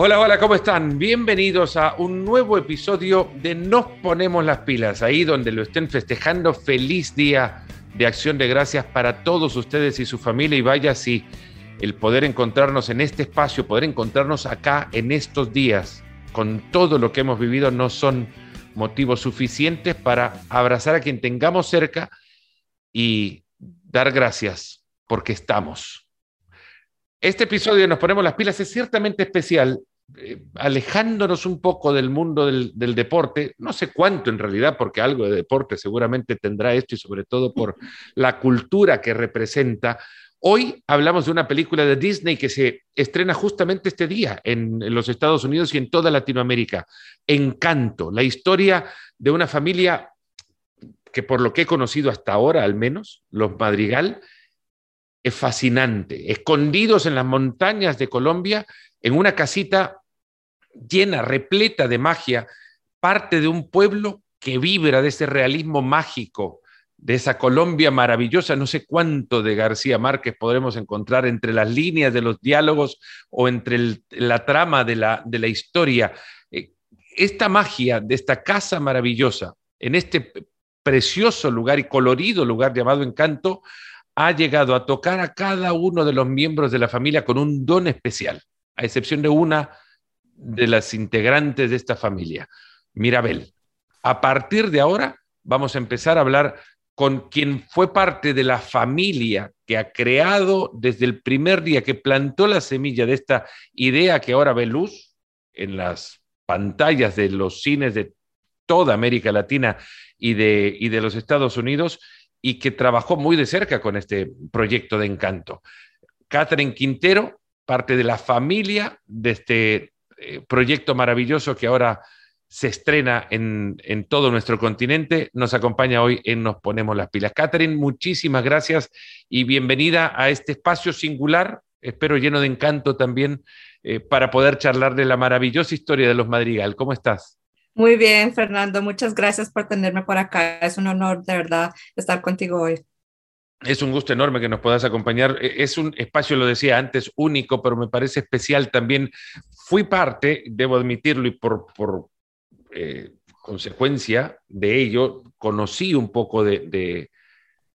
Hola, hola, ¿cómo están? Bienvenidos a un nuevo episodio de Nos Ponemos las Pilas, ahí donde lo estén festejando. Feliz día de acción de gracias para todos ustedes y su familia y vaya si el poder encontrarnos en este espacio, poder encontrarnos acá en estos días, con todo lo que hemos vivido, no son motivos suficientes para abrazar a quien tengamos cerca y dar gracias porque estamos. Este episodio de Nos Ponemos las Pilas es ciertamente especial, eh, alejándonos un poco del mundo del, del, deporte, no sé cuánto en realidad, porque algo de deporte seguramente tendrá esto y sobre todo por la cultura que representa. Hoy hablamos de una película de Disney que se estrena justamente este día en, en los Estados Unidos y en toda Latinoamérica. Encanto, la historia de una familia que por lo que he conocido hasta ahora al menos, los Madrigal, es fascinante. Escondidos en las montañas de Colombia, en una casita llena, repleta de magia, parte de un pueblo que vibra de ese realismo mágico, de esa Colombia maravillosa. No sé cuánto de García Márquez podremos encontrar entre las líneas de los diálogos o entre la trama de la, de la historia. Eh, esta magia de esta casa maravillosa, en este precioso lugar y colorido lugar llamado Encanto, ha llegado a tocar a cada uno de los miembros de la familia con un don especial, a excepción de una de las integrantes de esta familia, Mirabel. A partir de ahora vamos a empezar a hablar con quien fue parte de la familia que ha creado desde el primer día que plantó la semilla de esta idea que ahora ve luz en las pantallas de los cines de toda América Latina y de, y de los Estados Unidos y que trabajó muy de cerca con este proyecto de encanto. Catherine Quintero, parte de la familia de este eh, proyecto maravilloso que ahora se estrena en, todo nuestro continente, nos acompaña hoy en Nos Ponemos las Pilas. Catherine, muchísimas gracias y bienvenida a este espacio singular, espero lleno de encanto también, eh, para poder charlar de la maravillosa historia de los Madrigal. ¿Cómo estás? Muy bien, Fernando. Muchas gracias por tenerme por acá. Es un honor, de verdad, estar contigo hoy. Es un gusto enorme que nos puedas acompañar. E, es un espacio, lo decía antes, único, pero me parece especial también. Fui parte, debo admitirlo, y por, por eh, consecuencia de ello, conocí un poco de, de,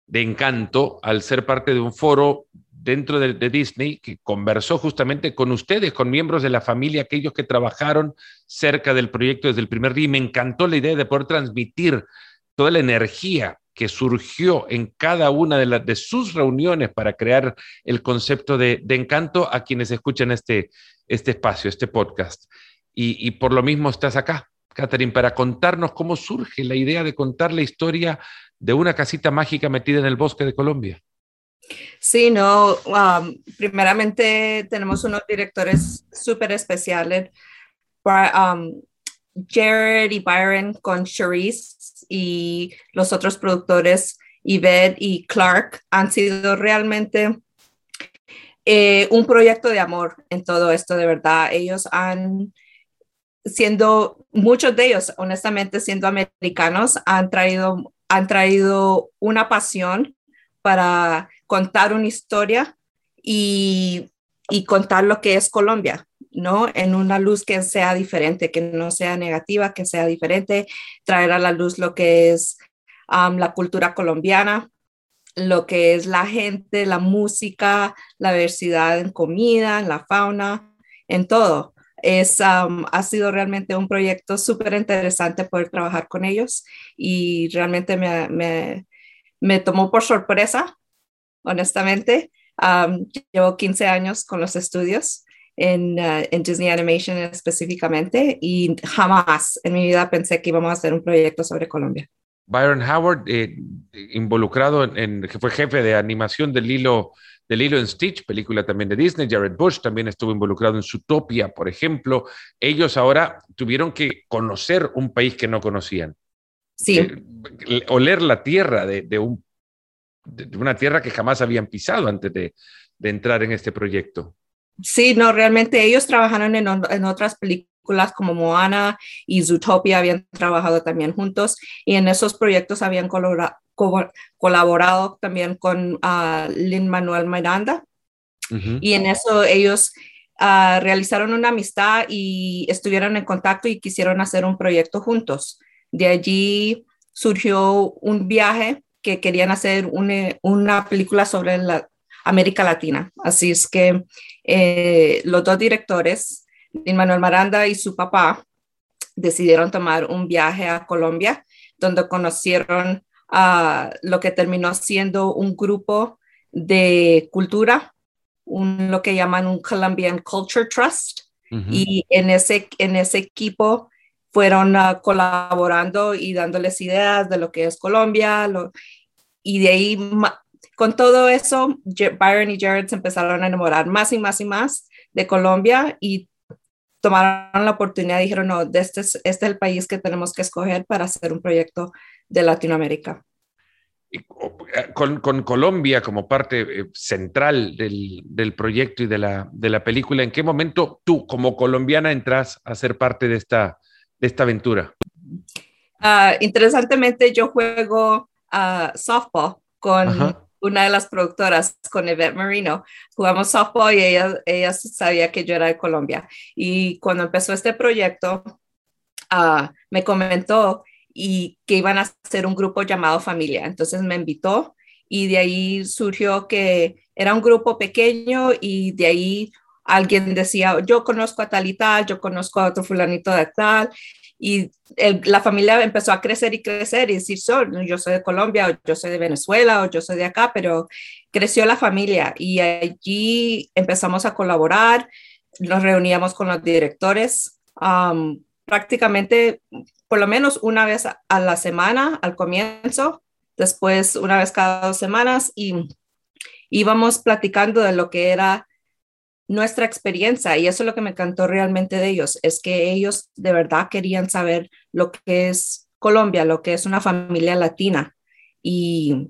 de encanto al ser parte de un foro dentro de, Disney que conversó justamente con ustedes, con miembros de la familia, aquellos que trabajaron cerca del proyecto desde el primer día. Y me encantó la idea de poder transmitir toda la energía que surgió en cada una de, sus reuniones para crear el concepto de, encanto a quienes escuchan este, este espacio, este podcast. Y por lo mismo estás acá, Catherine, para contarnos cómo surge la idea de contar la historia de una casita mágica metida en el bosque de Colombia. Sí, no, um, primeramente tenemos unos directores súper especiales, um, Jared y Byron con Charisse y los otros productores, Yvette y Clark, han sido realmente eh, un proyecto de amor en todo esto, de verdad. Ellos han, siendo, muchos de ellos, honestamente, siendo americanos, han traído, han traído una pasión para contar una historia y, y, contar lo que es Colombia, ¿no? En una luz que sea diferente, que no sea negativa, que sea diferente, traer a la luz lo que es la cultura colombiana, lo que es la gente, la música, la diversidad en comida, en la fauna, en todo. Es, um, ha sido realmente un proyecto súper interesante poder trabajar con ellos y realmente me, me, me tomó por sorpresa honestamente. Um, llevo 15 años con los estudios en, uh, en, Disney Animation específicamente y jamás en mi vida pensé que íbamos a hacer un proyecto sobre Colombia. Byron Howard, eh, involucrado en, en, que fue jefe de animación del hilo del hilo en Stitch, película también de Disney. Jared Bush también estuvo involucrado en Zootopia, por ejemplo. Ellos ahora tuvieron que conocer un país que no conocían. Sí. Eh, oler la tierra de, de un de una tierra que jamás habían pisado antes de, de entrar en este proyecto. Sí, no, realmente ellos trabajaron en, en, otras películas como Moana y Zootopia, habían trabajado también juntos y en esos proyectos habían colabora, co colaborado también con uh, Lin Manuel Miranda. Uh -huh. Y en eso ellos ah, realizaron una amistad y estuvieron en contacto y quisieron hacer un proyecto juntos. De allí surgió un viaje que querían hacer una, película sobre la América Latina. Así es que eh, los dos directores, Manuel Maranda y su papá, decidieron tomar un viaje a Colombia, donde conocieron a lo que terminó siendo un grupo de cultura, un, lo que llaman un Colombian Culture Trust. Y en ese, en ese equipo fueron ah, colaborando y dándoles ideas de lo que es Colombia. y de ahí, con todo eso, Byron y Jared se empezaron a enamorar más y más y más de Colombia y tomaron la oportunidad y dijeron, no, este es, este es el país que tenemos que escoger para hacer un proyecto de Latinoamérica. Eh, con, con, Colombia como parte eh, central del, del, proyecto y de la, de la película, ¿en qué momento tú como colombiana entras a ser parte de esta, de esta aventura? Uh, interesantemente, yo juego uh, softball con una de las productoras con Yvette Marino. Jugamos softball y ella, ella sabía que yo era de Colombia. Y cuando empezó este proyecto, uh, me comentó y que iban a hacer un grupo llamado Familia. Entonces me invitó y de ahí surgió que era un grupo pequeño y de ahí alguien decía, yo conozco a tal y tal, yo conozco a otro fulanito de tal, y la familia empezó a crecer y crecer y decir, yo soy de Colombia, o yo soy de Venezuela, o yo soy de acá, pero creció la familia y allí empezamos a colaborar, nos reuníamos con los directores, prácticamente por lo menos una vez a la semana al comienzo, después una vez cada dos semanas y íbamos platicando de lo que era nuestra experiencia y eso es lo que me encantó realmente de ellos, es que ellos de verdad querían saber lo que es Colombia, lo que es una familia latina. Y,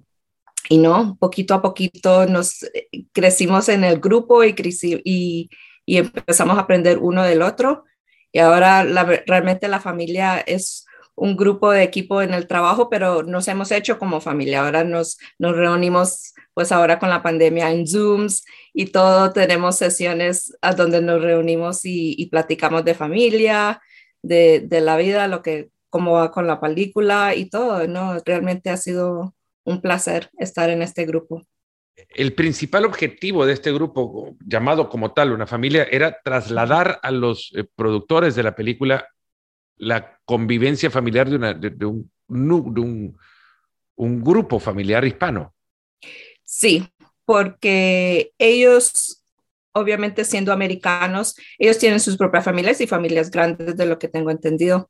y no, poquito a poquito nos eh, crecimos en el grupo y, y, y empezamos a aprender uno del otro. Y ahora realmente la familia es un grupo de equipo en el trabajo, pero nos hemos hecho como familia. Ahora nos, nos reunimos, pues ahora con la pandemia en Zooms y todo, tenemos sesiones a donde nos reunimos y, platicamos de familia, de, de, la vida, lo que, cómo va con la película y todo, ¿no? Realmente ha sido un placer estar en este grupo. El principal objetivo de este grupo, llamado como tal una familia, era trasladar a los eh, productores de la película la convivencia familiar de, una, de, un, un, un, grupo familiar hispano. Sí, porque ellos, obviamente siendo americanos, ellos tienen sus propias familias y familias grandes, de lo que tengo entendido,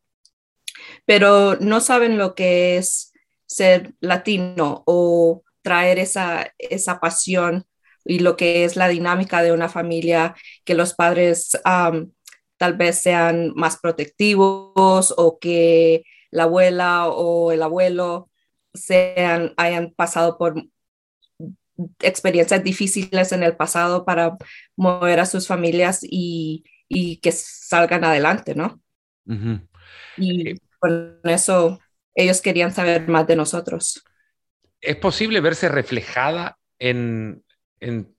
pero no saben lo que es ser latino o traer esa, esa pasión y lo que es la dinámica de una familia, que los padres tal vez sean más protectivos o que la abuela o el abuelo sean, hayan pasado por experiencias difíciles en el pasado para mover a sus familias y, que salgan adelante, ¿no? Y eh, con eso ellos querían saber más de nosotros. ¿Es posible verse reflejada en,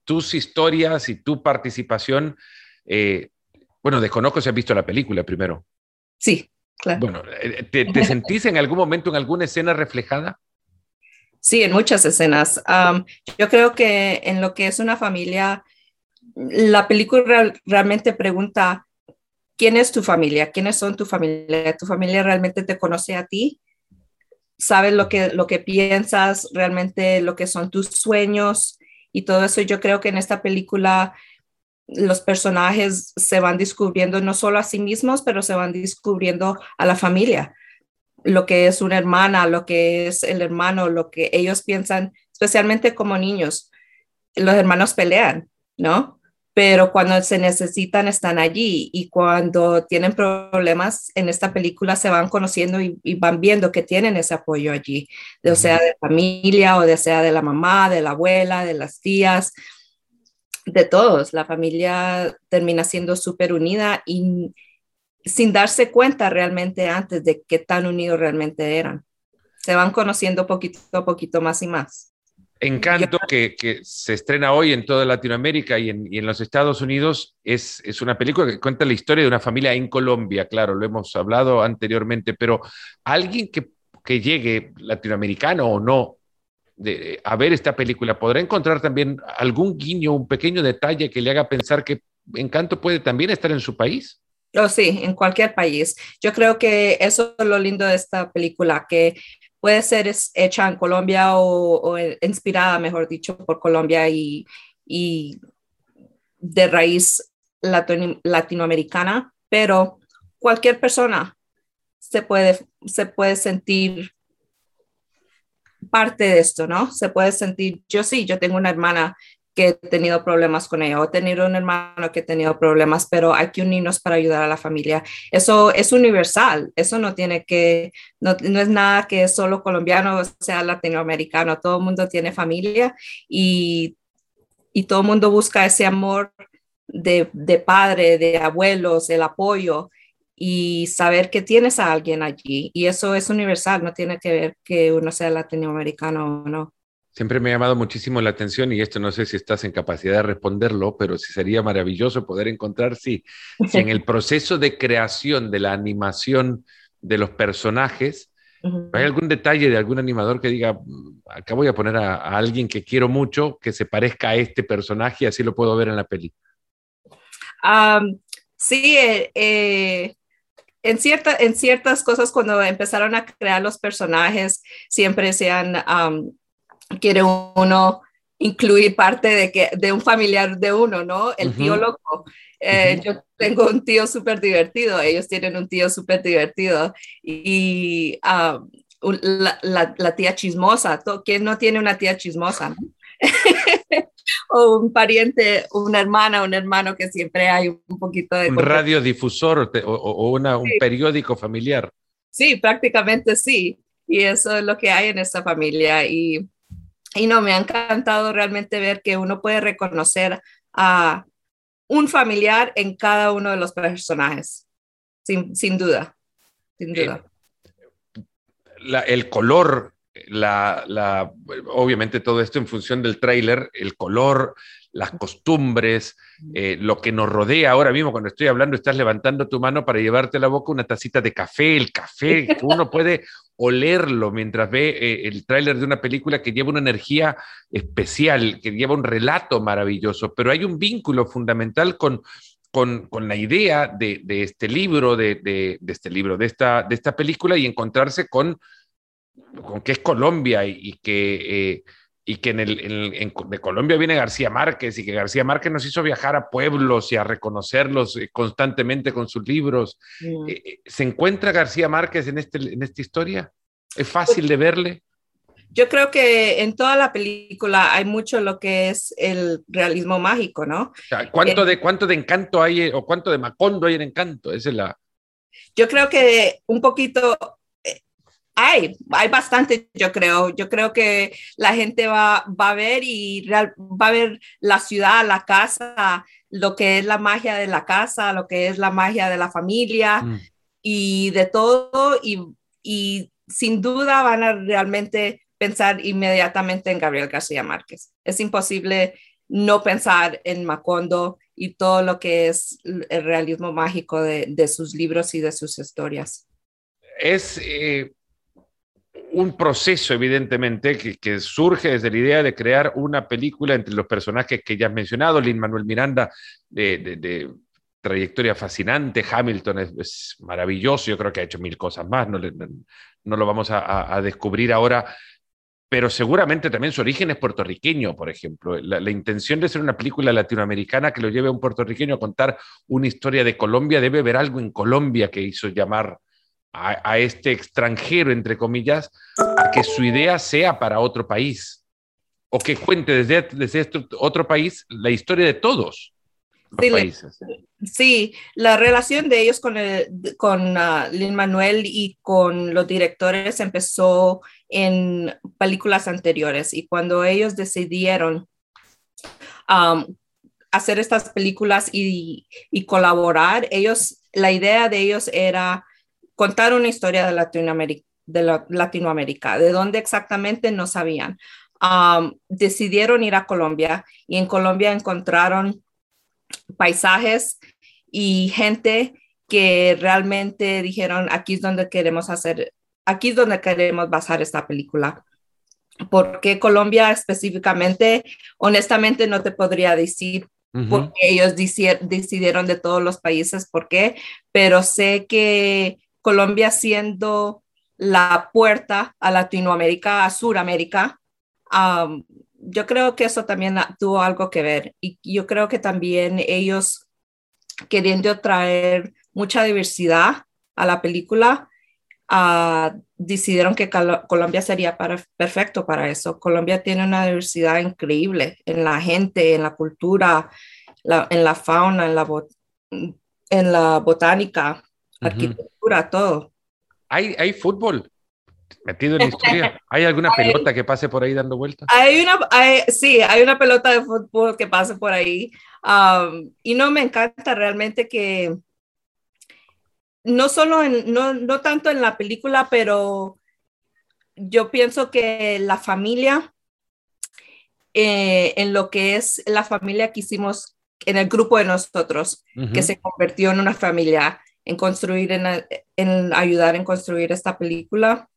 tus historias y tu participación eh, bueno, desconozco si has visto la película primero. Sí, claro. Bueno, eh, ¿te, sentís en algún momento en alguna escena reflejada? Sí, en muchas escenas. yo creo que en lo que es una familia, la película realmente pregunta, ¿quién es tu familia? ¿Quiénes son tu familia? ¿Tu familia realmente te conoce a ti? ¿Sabes lo que, lo que piensas, realmente lo que son tus sueños? Y todo eso yo creo que en esta película los personajes se van descubriendo no solo a sí mismos, pero se van descubriendo a la familia, lo que es una hermana, lo que es el hermano, lo que ellos piensan, especialmente como niños. Los hermanos pelean, ¿no? Pero cuando se necesitan están allí y cuando tienen problemas en esta película se van conociendo y, van viendo que tienen ese apoyo allí, o sea de familia o de sea de la mamá, de la abuela, de las tías, de todos. La familia termina siendo súper unida y sin darse cuenta realmente antes de qué tan unidos realmente eran. Se van conociendo poquito a poquito más y más. Encanto, que, que, se estrena hoy en toda Latinoamérica y en, y en los Estados Unidos, es, es, una película que cuenta la historia de una familia en Colombia, claro, lo hemos hablado anteriormente, pero alguien que, que llegue, latinoamericano o no, de, a ver esta película, podrá encontrar también algún guiño, un pequeño detalle que le haga pensar que Encanto puede también estar en su país. Oh, sí, en cualquier país. Yo creo que eso es lo lindo de esta película, que puede ser hecha en Colombia o, o inspirada, mejor dicho, por Colombia y, y de raíz latino, latinoamericana, pero cualquier persona se puede, se puede sentir parte de esto, ¿no? Se puede sentir, yo sí, yo tengo una hermana que he tenido problemas con ella o he tenido un hermano que ha tenido problemas, pero hay que unirnos para ayudar a la familia. Eso es universal, eso no tiene que, no, no es nada que es solo colombiano o sea latinoamericano, todo el mundo tiene familia y, y todo el mundo busca ese amor de, de padre, de abuelos, el apoyo y saber que tienes a alguien allí. Y eso es universal, no tiene que ver que uno sea latinoamericano o no. Siempre me ha llamado muchísimo la atención y esto no sé si estás en capacidad de responderlo, pero sí sería maravilloso poder encontrar si, si en el proceso de creación de la animación de los personajes, ¿hay algún detalle de algún animador que diga, acá voy a poner a, a alguien que quiero mucho, que se parezca a este personaje y así lo puedo ver en la peli? Um, sí, eh, eh, en, cierta, en ciertas cosas cuando empezaron a crear los personajes, siempre se han... Um, quiere uno incluir parte de, que, de un familiar de uno, ¿no? El tío uh -huh. loco. Eh, uh -huh. Yo tengo un tío súper divertido, ellos tienen un tío súper divertido y uh, la, la, la, tía chismosa, ¿quién no tiene una tía chismosa? o un pariente, una hermana, un hermano que siempre hay un poquito de... Un radiodifusor o, o una, un sí. periódico familiar. Sí, prácticamente sí. Y eso es lo que hay en esta familia. Y y no, me ha encantado realmente ver que uno puede reconocer a un familiar en cada uno de los personajes, sin, sin duda, sin duda. Eh, la, el color, la, la, obviamente todo esto en función del tráiler, el color, las costumbres, eh, lo que nos rodea. Ahora mismo, cuando estoy hablando, estás levantando tu mano para llevarte a la boca una tacita de café, el café, que uno puede olerlo mientras ve eh, el tráiler de una película que lleva una energía especial, que lleva un relato maravilloso, pero hay un vínculo fundamental con, con, con la idea de, de este libro, de, de, de, este libro, de esta, de esta película y encontrarse con, con que es Colombia y, y que... Eh, y que en el, en, en, de Colombia viene García Márquez y que García Márquez nos hizo viajar a pueblos y a reconocerlos eh, constantemente con sus libros. Mm. Eh, ¿Se encuentra García Márquez en, este, en esta historia? ¿Es fácil de verle? Yo creo que en toda la película hay mucho lo que es el realismo mágico, ¿no? ¿Cuánto, eh, de, cuánto de encanto hay o cuánto de Macondo hay en encanto? Esa es la... Yo creo que un poquito hay, hay bastante, yo creo. Yo creo que la gente va, va a ver y real, va a ver la ciudad, la casa, lo que es la magia de la casa, lo que es la magia de la familia mm. y de todo. Y, y sin duda van a realmente pensar inmediatamente en Gabriel García Márquez. Es imposible no pensar en Macondo y todo lo que es el realismo mágico de, de sus libros y de sus historias. Es, eh, un proceso, evidentemente, que, surge desde la idea de crear una película entre los personajes que ya has mencionado, Lin Manuel Miranda, de, trayectoria fascinante, Hamilton es, maravilloso, yo creo que ha hecho mil cosas más, no, lo vamos a, descubrir ahora, pero seguramente también su origen es puertorriqueño, por ejemplo. La, la, intención de ser una película latinoamericana que lo lleve a un puertorriqueño a contar una historia de Colombia, debe ver algo en Colombia que hizo llamar a, a, este extranjero, entre comillas, a que su idea sea para otro país o que cuente desde, desde este otro país la historia de todos. Sí, países. sí, la relación de ellos con, el, con uh, Lin Manuel y con los directores empezó en películas anteriores y cuando ellos decidieron um, hacer estas películas y, y, colaborar, ellos, la idea de ellos era contar una historia de Latinoamérica, de la, Latinoamérica, de dónde exactamente no sabían. decidieron ir a Colombia y en Colombia encontraron paisajes y gente que realmente dijeron, aquí es donde queremos hacer, aquí es donde queremos basar esta película. porque Colombia específicamente? Honestamente no te podría decir porque ellos decidieron de todos los países por qué, pero sé que Colombia siendo la puerta a Latinoamérica, a Suramérica, yo creo que eso también tuvo algo que ver. Y yo creo que también ellos queriendo traer mucha diversidad a la película, uh, decidieron que Colombia sería para, perfecto para eso. Colombia tiene una diversidad increíble en la gente, en la cultura, en la fauna, en la botánica, arquitectura, todo. ¿Hay, ¿Hay fútbol? metido en la historia. ¿Hay alguna pelota que pase por ahí dando vueltas? Hay una, sí, hay una pelota de fútbol que pase por ahí. Um, y no me encanta realmente que, no solo en, no, no tanto en la película, pero yo pienso que la familia, eh, en lo que es la familia que hicimos en el grupo de nosotros, que se convirtió en una familia, en construir, en, en ayudar en construir esta película,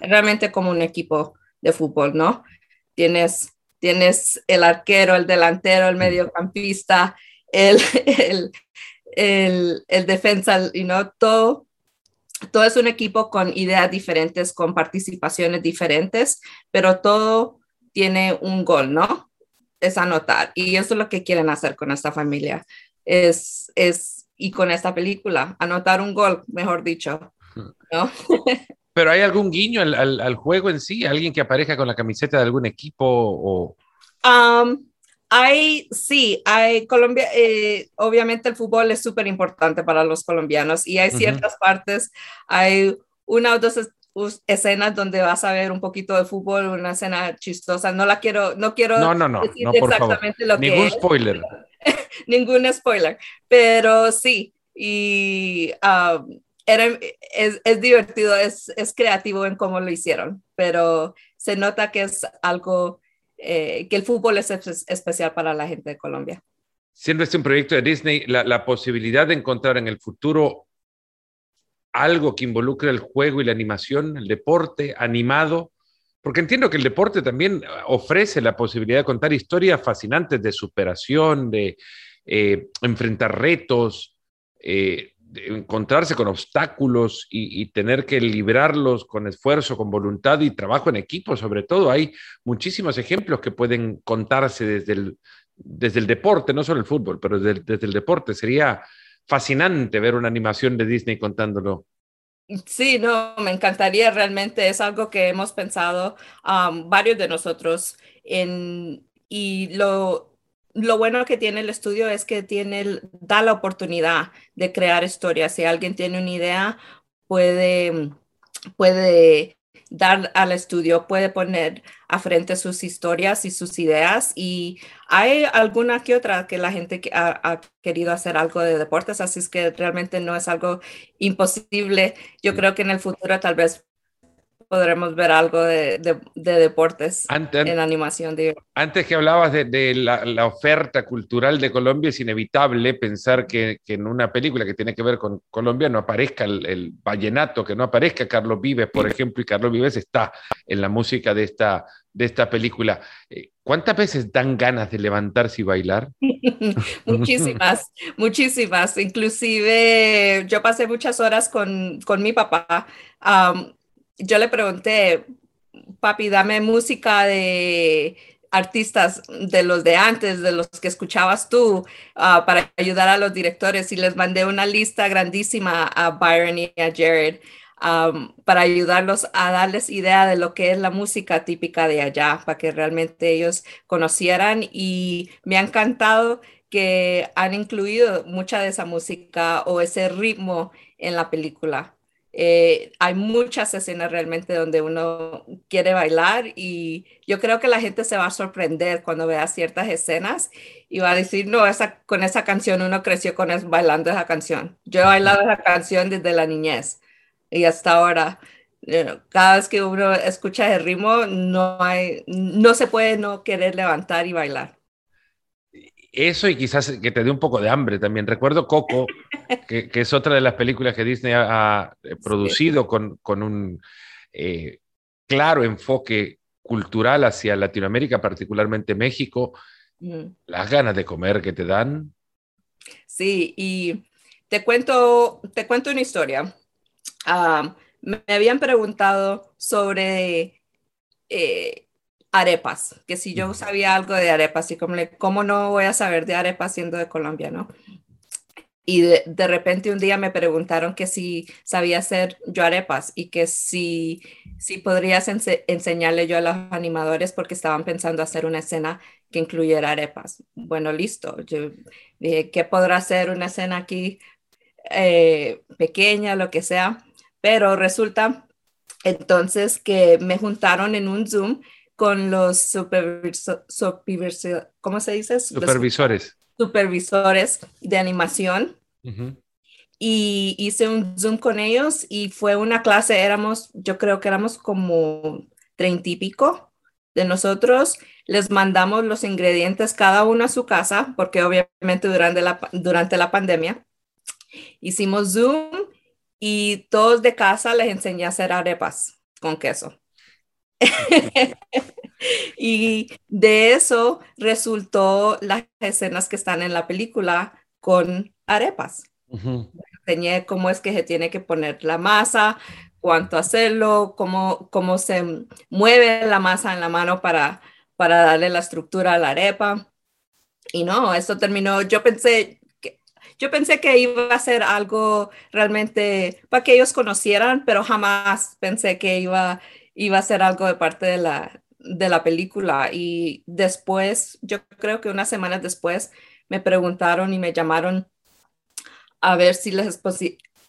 realmente como un equipo de fútbol, ¿no? Tienes, tienes el arquero, el delantero, el mediocampista, el, el, el, el defensa, y no todo, todo es un equipo con ideas diferentes, con participaciones diferentes, pero todo tiene un gol, ¿no? Es anotar. Y eso es lo que quieren hacer con esta familia. Es, es, y con esta película, anotar un gol, mejor dicho, ¿no? ¿Pero hay algún guiño al, al, juego en sí? ¿Alguien que aparezca con la camiseta de algún equipo? O... Um, hay, sí, hay Colombia, eh, obviamente el fútbol es súper importante para los colombianos y hay ciertas partes, hay una o dos escenas donde vas a ver un poquito de fútbol, una escena chistosa, no la quiero, no quiero no, no, no, decir exactamente lo que Ningún spoiler. Ningún spoiler, pero sí, y um, es, es, divertido, es, es, creativo en cómo lo hicieron, pero se nota que es algo, eh, que el fútbol es, especial para la gente de Colombia. Siendo este un proyecto de Disney, la, la, posibilidad de encontrar en el futuro algo que involucre el juego y la animación, el deporte animado, porque entiendo que el deporte también ofrece la posibilidad de contar historias fascinantes de superación, de eh, enfrentar retos, eh, encontrarse con obstáculos y, tener que librarlos con esfuerzo, con voluntad y trabajo en equipo, sobre todo. Hay muchísimos ejemplos que pueden contarse desde el, desde el deporte, no solo el fútbol, pero desde, el deporte. Sería fascinante ver una animación de Disney contándolo. Sí, no, me encantaría realmente. Es algo que hemos pensado um, varios de nosotros en, y lo, lo bueno que tiene el estudio es que tiene, da la oportunidad de crear historias. Si alguien tiene una idea, puede, puede dar al estudio, puede poner a frente sus historias y sus ideas. Y hay alguna que otra que la gente ha, ha, querido hacer algo de deportes, así es que realmente no es algo imposible. Yo creo que en el futuro tal vez podremos ver algo de, de, deportes en animación. Antes que hablabas de, la, la, oferta cultural de Colombia, es inevitable pensar que, que, en una película que tiene que ver con Colombia no aparezca el, el, vallenato, que no aparezca Carlos Vives, por ejemplo, y Carlos Vives está en la música de esta, de esta película. Eh, ¿Cuántas veces dan ganas de levantarse y bailar? muchísimas, muchísimas. Inclusive yo pasé muchas horas con, con mi papá yo le pregunté, papi, dame música de artistas de los de antes, de los que escuchabas tú, ah, para ayudar a los directores y les mandé una lista grandísima a Byron y a Jared para ayudarlos a darles idea de lo que es la música típica de allá, para que realmente ellos conocieran y me ha encantado que han incluido mucha de esa música o ese ritmo en la película. Eh, hay muchas escenas realmente donde uno quiere bailar y yo creo que la gente se va a sorprender cuando vea ciertas escenas y va a decir, no, esa, con esa canción uno creció con bailando esa canción. Yo he bailado esa canción desde la niñez y hasta ahora cada vez que uno escucha el ritmo, no, hay, no se puede no querer levantar y bailar. Eso y quizás que te dé un poco de hambre también. Recuerdo Coco, que, es otra de las películas que Disney ha, producido con, con, un eh, claro enfoque cultural hacia Latinoamérica, particularmente México. Las ganas de comer que te dan. Sí, y te cuento, te cuento una historia. Ah, me habían preguntado sobre eh, arepas, que si yo sabía algo de arepas y como, ¿cómo no voy a saber de arepas siendo de Colombia, no? Y de, repente un día me preguntaron que si sabía hacer yo arepas y que si, si podrías enseñarle yo a los animadores porque estaban pensando hacer una escena que incluyera arepas. Bueno, listo. Yo dije, ¿qué podrá hacer una escena aquí eh, pequeña, lo que sea? Pero resulta entonces que me juntaron en un Zoom con los supervisores, ¿cómo se dice? Supervisores. supervisores de animación. Y hice un Zoom con ellos y fue una clase, éramos, yo creo que éramos como treinta y pico de nosotros. Les mandamos los ingredientes cada uno a su casa, porque obviamente durante la, durante la pandemia hicimos Zoom y todos de casa les enseñé a hacer arepas con queso. y de eso resultó las escenas que están en la película con arepas. Enseñé cómo es que se tiene que poner la masa, cuánto hacerlo, cómo, cómo se mueve la masa en la mano para, para darle la estructura a la arepa. Y no, eso terminó, yo pensé, yo pensé que iba a ser algo realmente para que ellos conocieran, pero jamás pensé que iba, iba a ser algo de parte de la, de la película. Y después, yo creo que unas semanas después, me preguntaron y me llamaron a ver si les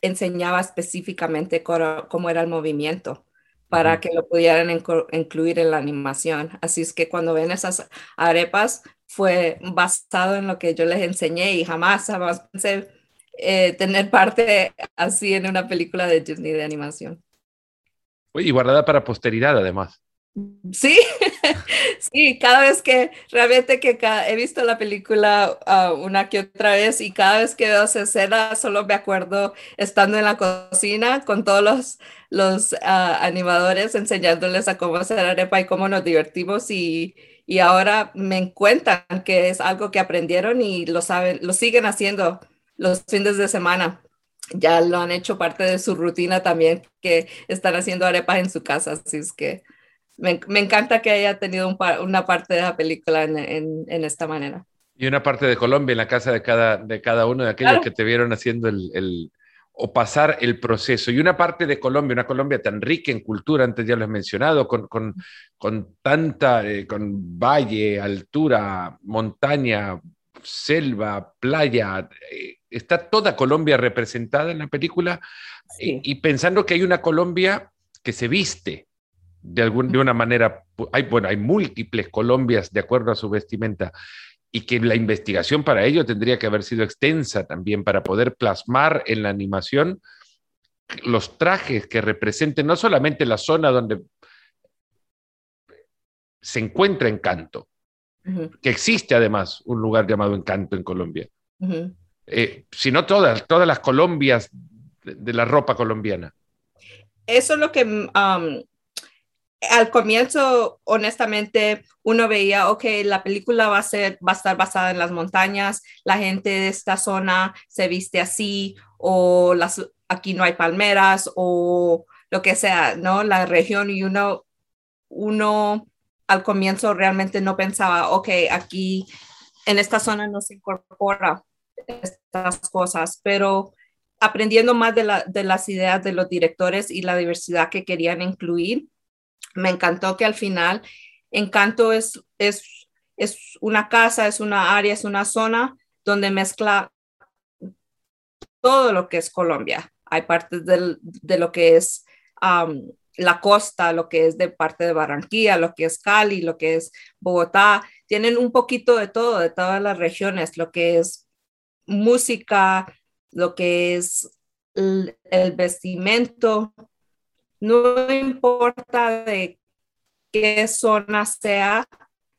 enseñaba específicamente cómo, era el movimiento para que lo pudieran incluir en la animación. Así es que cuando ven esas arepas, fue basado en lo que yo les enseñé y jamás, jamás pensé eh, tener parte así en una película de Disney de animación. Y guardada para posteridad, además. Sí, sí, cada vez que realmente que he visto la película ah, una que otra vez y cada vez que veo esa escena solo me acuerdo estando en la cocina con todos los, los ah, animadores enseñándoles a cómo hacer arepa y cómo nos divertimos y, y ahora me cuentan que es algo que aprendieron y lo saben, lo siguen haciendo los fines de semana. Ya lo han hecho parte de su rutina también, que están haciendo arepas en su casa. Así es que me, me encanta que haya tenido una parte de la película en, en, esta manera. Y una parte de Colombia en la casa de cada, de cada uno de aquellos que te vieron haciendo el, el, o pasar el proceso. Y una parte de Colombia, una Colombia tan rica en cultura, antes ya lo he mencionado, con, con, con tanta, eh, con valle, altura, montaña, selva, playa, eh, está toda Colombia representada en la película y, pensando que hay una Colombia que se viste de, algún, de una manera, hay, bueno, hay múltiples Colombias de acuerdo a su vestimenta, y que la investigación para ello tendría que haber sido extensa también para poder plasmar en la animación los trajes que representen no solamente la zona donde se encuentra Encanto, que existe además un lugar llamado Encanto en Colombia, eh, sino todas, todas las Colombias de, la ropa colombiana. Eso es lo que um, al comienzo, honestamente, uno veía, ok, la película va a, ser, va a estar basada en las montañas, la gente de esta zona se viste así, o las, aquí no hay palmeras, o lo que sea, ¿no? La región y uno, uno al comienzo realmente no pensaba, ok, aquí en esta zona no se incorpora estas cosas, pero aprendiendo más de, la, de las ideas de los directores y la diversidad que querían incluir, me encantó que al final Encanto es, es, es una casa, es una área, es una zona donde mezcla todo lo que es Colombia. Hay partes de lo que es la costa, lo que es de parte de Barranquilla, lo que es Cali, lo que es Bogotá. Tienen un poquito de todo, de todas las regiones, lo que es música, lo que es el vestimento, no importa de qué zona sea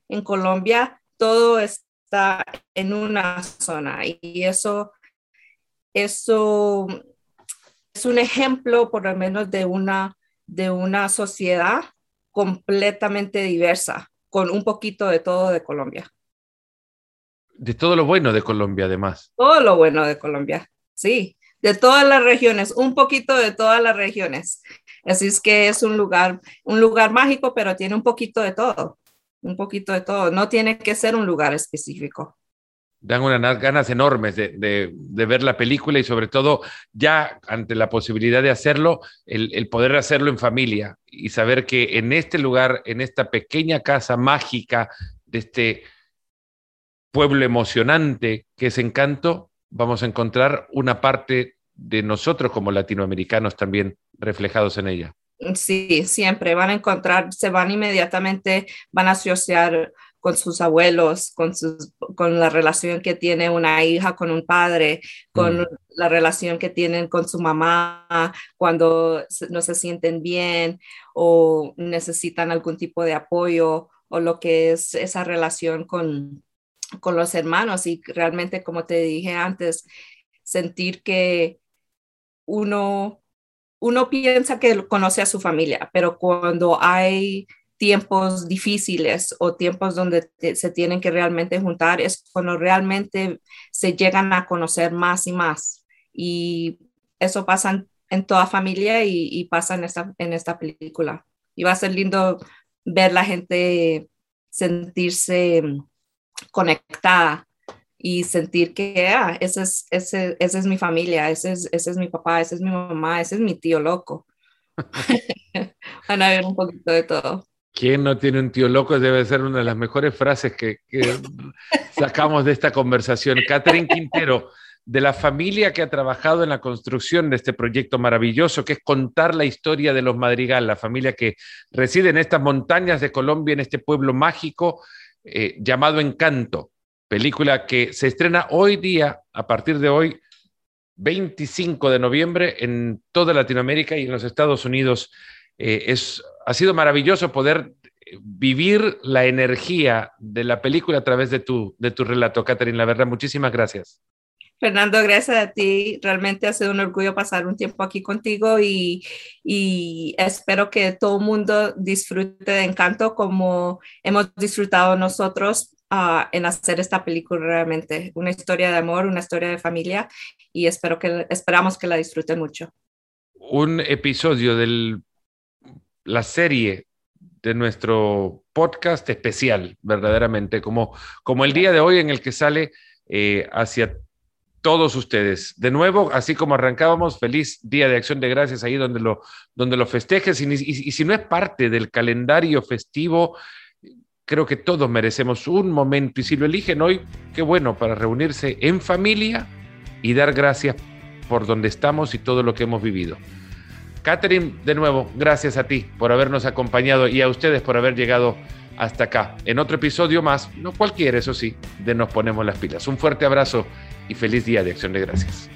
en Colombia, todo está en una zona y eso, eso es un ejemplo por lo menos de una, de una sociedad completamente diversa, con un poquito de todo de Colombia. De todo lo bueno de Colombia, además. Todo lo bueno de Colombia, sí, de todas las regiones, un poquito de todas las regiones. Así es que es un lugar, un lugar mágico, pero tiene un poquito de todo, un poquito de todo. No tiene que ser un lugar específico. Dan unas ganas enormes de, de, ver la película y sobre todo ya ante la posibilidad de hacerlo, el, el poder hacerlo en familia y saber que en este lugar, en esta pequeña casa mágica de este pueblo emocionante que es Encanto, vamos a encontrar una parte de nosotros como latinoamericanos también reflejados en ella. Sí, siempre van a encontrar, se van inmediatamente, van a asociar con sus abuelos, con, sus, con la relación que tiene una hija con un padre, con mm. la relación que tienen con su mamá cuando no se sienten bien o necesitan algún tipo de apoyo o lo que es esa relación con, con los hermanos. Y realmente, como te dije antes, sentir que uno, uno piensa que conoce a su familia, pero cuando hay tiempos difíciles o tiempos donde se tienen que realmente juntar es cuando realmente se llegan a conocer más y más. Y eso pasa en, toda familia y, pasa en esta, en esta película. Y va a ser lindo ver la gente sentirse conectada y sentir que ah, ese es, ese, esa es mi familia, ese es, ese es mi papá, ese es mi mamá, ese es mi tío loco. Van a ver un poquito de todo. ¿Quién no tiene un tío loco? Debe ser una de las mejores frases que, que sacamos de esta conversación. Catherine Quintero, de la familia que ha trabajado en la construcción de este proyecto maravilloso, que es contar la historia de los Madrigal, la familia que reside en estas montañas de Colombia, en este pueblo mágico eh, llamado Encanto película que se estrena hoy día, a partir de hoy, 25 de noviembre, en toda Latinoamérica y en los Estados Unidos. Eh, es, ha sido maravilloso poder vivir la energía de la película a través de tu, de tu relato, Catherine. La verdad, muchísimas gracias. Fernando, gracias a ti. Realmente ha sido un orgullo pasar un tiempo aquí contigo y, y espero que todo el mundo disfrute de Encanto como hemos disfrutado nosotros en hacer esta película realmente. Una historia de amor, una historia de familia y espero que, esperamos que la disfruten mucho. Un episodio de la serie de nuestro podcast especial, verdaderamente, como, como el día de hoy en el que sale eh, hacia todos ustedes. De nuevo, así como arrancábamos, feliz Día de Acción de Gracias ahí donde lo, donde lo festejes. y si no es parte del calendario festivo, creo que todos merecemos un momento y si lo eligen hoy, qué bueno para reunirse en familia y dar gracias por donde estamos y todo lo que hemos vivido. Catherine, de nuevo, gracias a ti por habernos acompañado y a ustedes por haber llegado hasta acá. En otro episodio más, no cualquiera, eso sí, de Nos Ponemos las Pilas. Un fuerte abrazo y feliz día de Acción de Gracias.